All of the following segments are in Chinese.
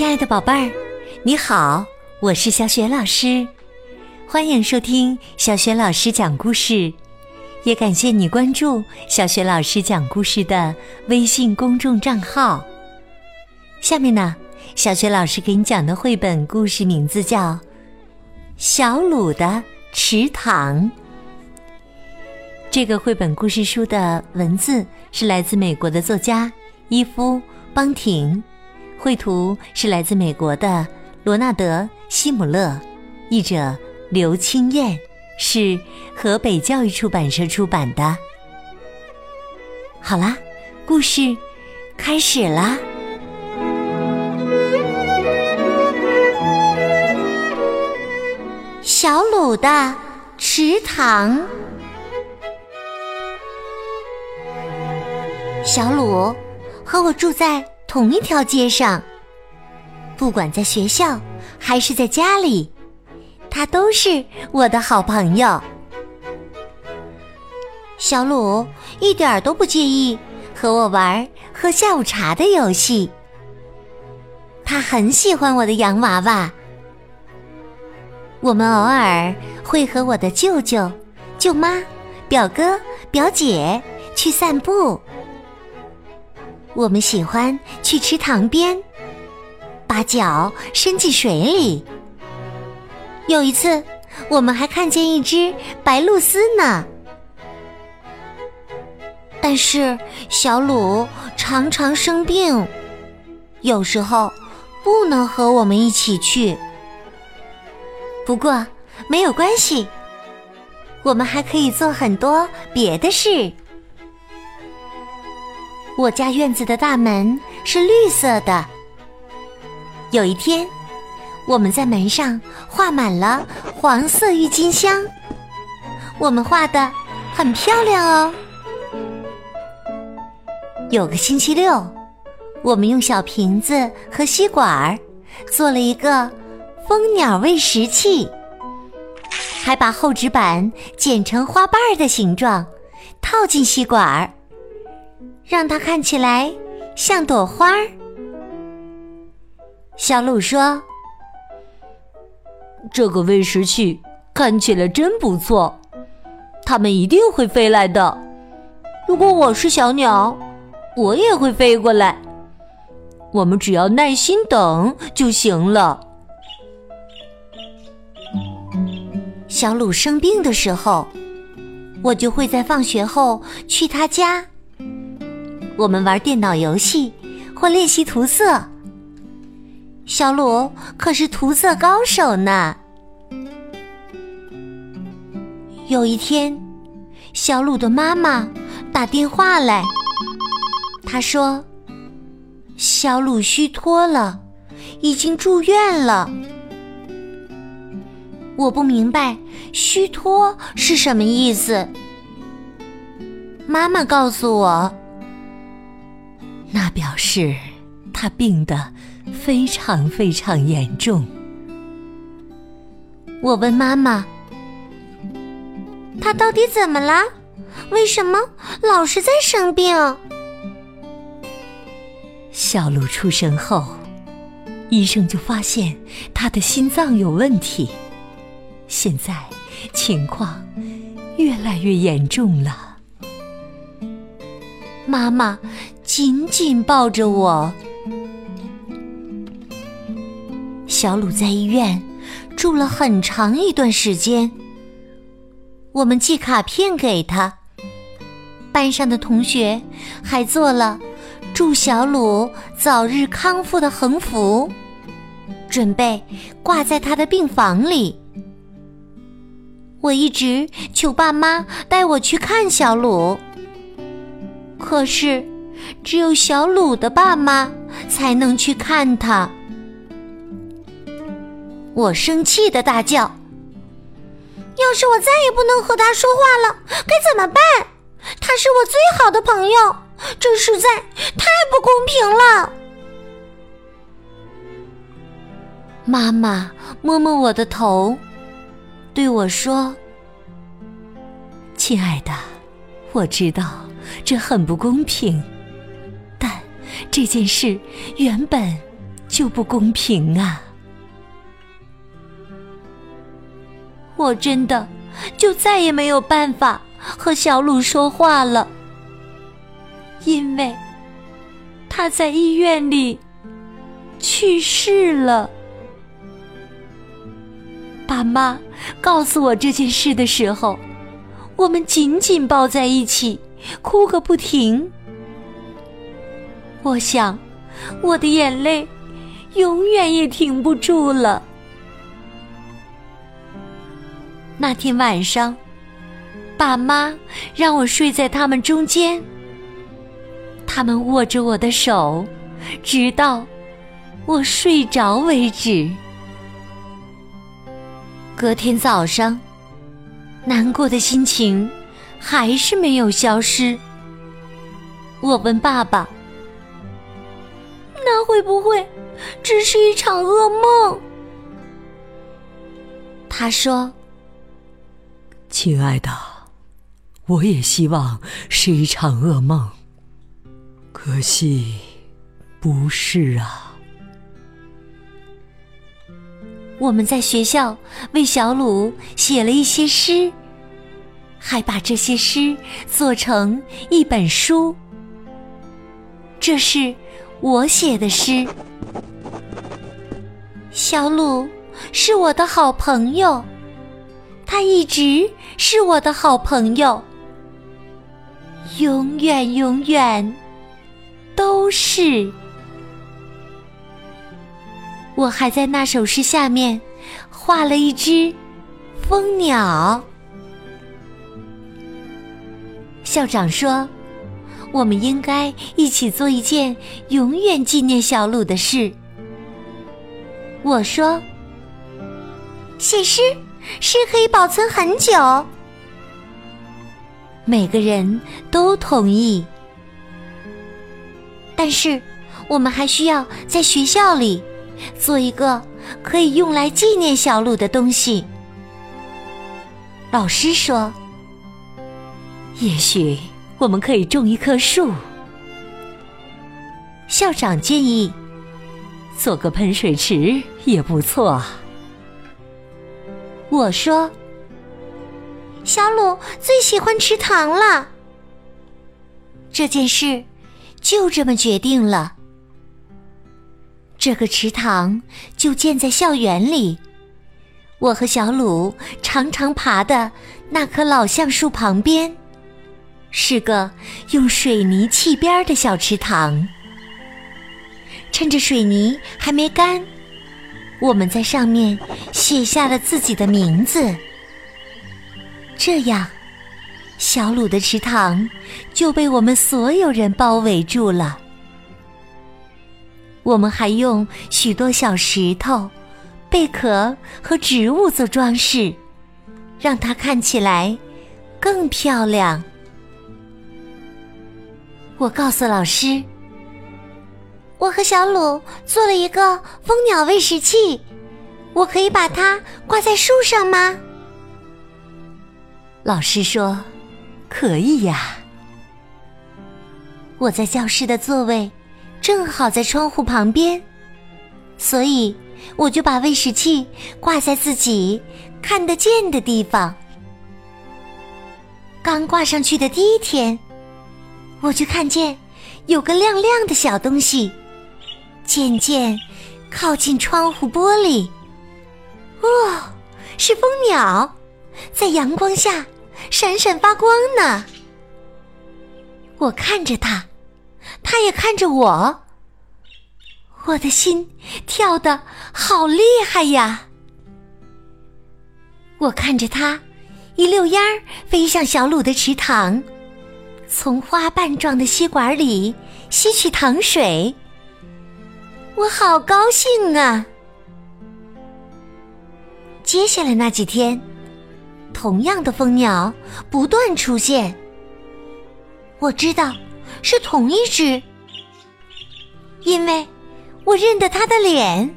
亲爱的宝贝儿，你好，我是小雪老师，欢迎收听小雪老师讲故事，也感谢你关注小雪老师讲故事的微信公众账号。下面呢，小雪老师给你讲的绘本故事名字叫《小鲁的池塘》。这个绘本故事书的文字是来自美国的作家伊夫·邦廷。绘图是来自美国的罗纳德·西姆勒，译者刘清燕，是河北教育出版社出版的。好啦，故事开始啦！小鲁的池塘，小鲁和我住在。同一条街上，不管在学校还是在家里，他都是我的好朋友。小鲁一点都不介意和我玩喝下午茶的游戏，他很喜欢我的洋娃娃。我们偶尔会和我的舅舅、舅妈、表哥、表姐去散步。我们喜欢去池塘边，把脚伸进水里。有一次，我们还看见一只白鹭鸶呢。但是小鲁常常生病，有时候不能和我们一起去。不过没有关系，我们还可以做很多别的事。我家院子的大门是绿色的。有一天，我们在门上画满了黄色郁金香，我们画的很漂亮哦。有个星期六，我们用小瓶子和吸管做了一个蜂鸟喂食器，还把厚纸板剪成花瓣的形状，套进吸管儿。让它看起来像朵花儿。小鲁说：“这个喂食器看起来真不错，它们一定会飞来的。如果我是小鸟，我也会飞过来。我们只要耐心等就行了。”小鲁生病的时候，我就会在放学后去他家。我们玩电脑游戏或练习涂色。小鲁可是涂色高手呢。有一天，小鲁的妈妈打电话来，她说：“小鲁虚脱了，已经住院了。”我不明白“虚脱”是什么意思。妈妈告诉我。那表示他病得非常非常严重。我问妈妈：“他到底怎么了？为什么老是在生病？”小鹿出生后，医生就发现他的心脏有问题，现在情况越来越严重了。妈妈。紧紧抱着我，小鲁在医院住了很长一段时间。我们寄卡片给他，班上的同学还做了祝小鲁早日康复的横幅，准备挂在他的病房里。我一直求爸妈带我去看小鲁，可是。只有小鲁的爸妈才能去看他。我生气的大叫：“要是我再也不能和他说话了，该怎么办？他是我最好的朋友，这实在太不公平了。”妈妈摸摸我的头，对我说：“亲爱的，我知道这很不公平。”这件事原本就不公平啊！我真的就再也没有办法和小鲁说话了，因为他在医院里去世了。爸妈告诉我这件事的时候，我们紧紧抱在一起，哭个不停。我想，我的眼泪永远也停不住了。那天晚上，爸妈让我睡在他们中间，他们握着我的手，直到我睡着为止。隔天早上，难过的心情还是没有消失。我问爸爸：“那会不会只是一场噩梦？”他说：“亲爱的，我也希望是一场噩梦，可惜不是啊。”我们在学校为小鲁写了一些诗，还把这些诗做成一本书。这是我写的诗。小鲁是我的好朋友，他一直是我的好朋友，永远永远都是。我还在那首诗下面画了一只蜂鸟。校长说：“我们应该一起做一件永远纪念小鲁的事。”我说：“写诗，诗可以保存很久。”每个人都同意。但是，我们还需要在学校里。做一个可以用来纪念小鲁的东西。老师说：“也许我们可以种一棵树。”校长建议：“做个喷水池也不错。”我说：“小鲁最喜欢池塘了。”这件事就这么决定了。这个池塘就建在校园里，我和小鲁常常爬的那棵老橡树旁边，是个用水泥砌边的小池塘。趁着水泥还没干，我们在上面写下了自己的名字。这样，小鲁的池塘就被我们所有人包围住了。我们还用许多小石头、贝壳和植物做装饰，让它看起来更漂亮。我告诉老师，我和小鲁做了一个蜂鸟喂食器，我可以把它挂在树上吗？老师说：“可以呀。”我在教室的座位。正好在窗户旁边，所以我就把喂食器挂在自己看得见的地方。刚挂上去的第一天，我就看见有个亮亮的小东西，渐渐靠近窗户玻璃。哦，是蜂鸟，在阳光下闪闪发光呢。我看着它。他也看着我，我的心跳得好厉害呀！我看着他一溜烟儿飞向小鲁的池塘，从花瓣状的吸管里吸取糖水，我好高兴啊！接下来那几天，同样的蜂鸟不断出现，我知道。是同一只，因为我认得他的脸。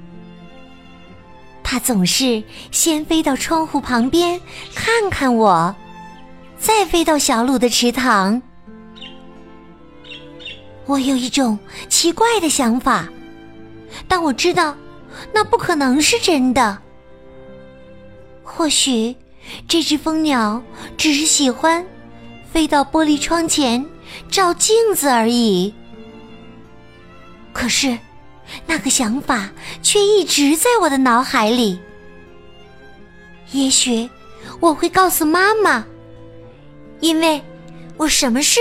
他总是先飞到窗户旁边看看我，再飞到小鲁的池塘。我有一种奇怪的想法，但我知道那不可能是真的。或许这只蜂鸟只是喜欢飞到玻璃窗前照镜子而已。可是，那个想法却一直在我的脑海里。也许我会告诉妈妈，因为我什么事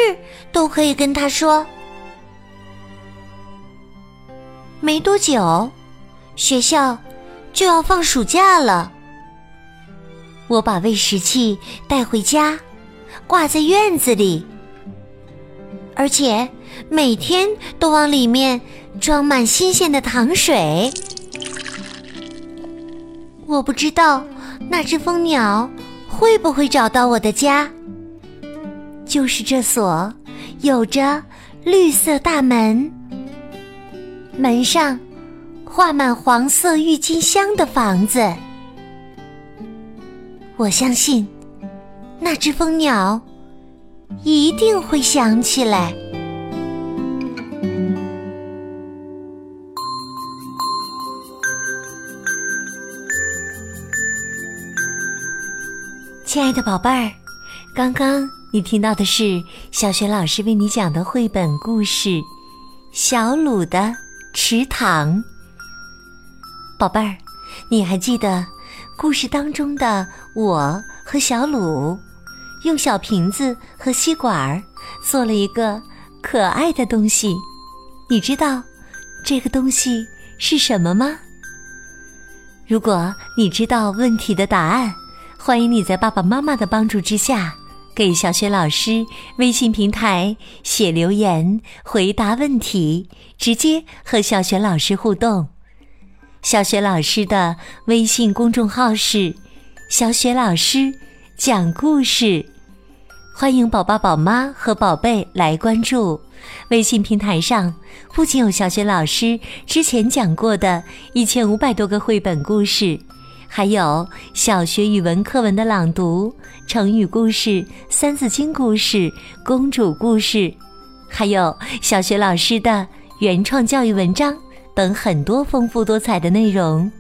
都可以跟她说。没多久，学校就要放暑假了。我把喂食器带回家，挂在院子里，而且每天都往里面装满新鲜的糖水。我不知道那只蜂鸟会不会找到我的家，就是这所有着绿色大门。门上画满黄色郁金香的房子，我相信那只蜂鸟一定会想起来。亲爱的宝贝儿，刚刚你听到的是小雪老师为你讲的绘本故事《小鲁的》。池塘，宝贝儿，你还记得故事当中的我和小鲁用小瓶子和吸管儿做了一个可爱的东西？你知道这个东西是什么吗？如果你知道问题的答案，欢迎你在爸爸妈妈的帮助之下。给小雪老师微信平台写留言，回答问题，直接和小雪老师互动。小雪老师的微信公众号是“小雪老师讲故事”，欢迎宝宝、宝妈和宝贝来关注。微信平台上不仅有小雪老师之前讲过的一千五百多个绘本故事。还有小学语文课文的朗读、成语故事、三字经故事、公主故事，还有小学老师的原创教育文章等很多丰富多彩的内容。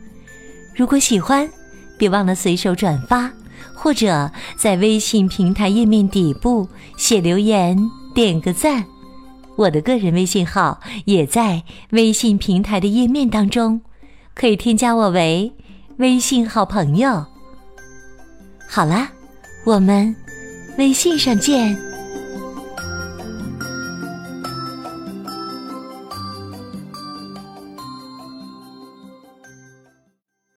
如果喜欢，别忘了随手转发，或者在微信平台页面底部写留言、点个赞。我的个人微信号也在微信平台的页面当中，可以添加我为。微信好朋友，好啦，我们微信上见。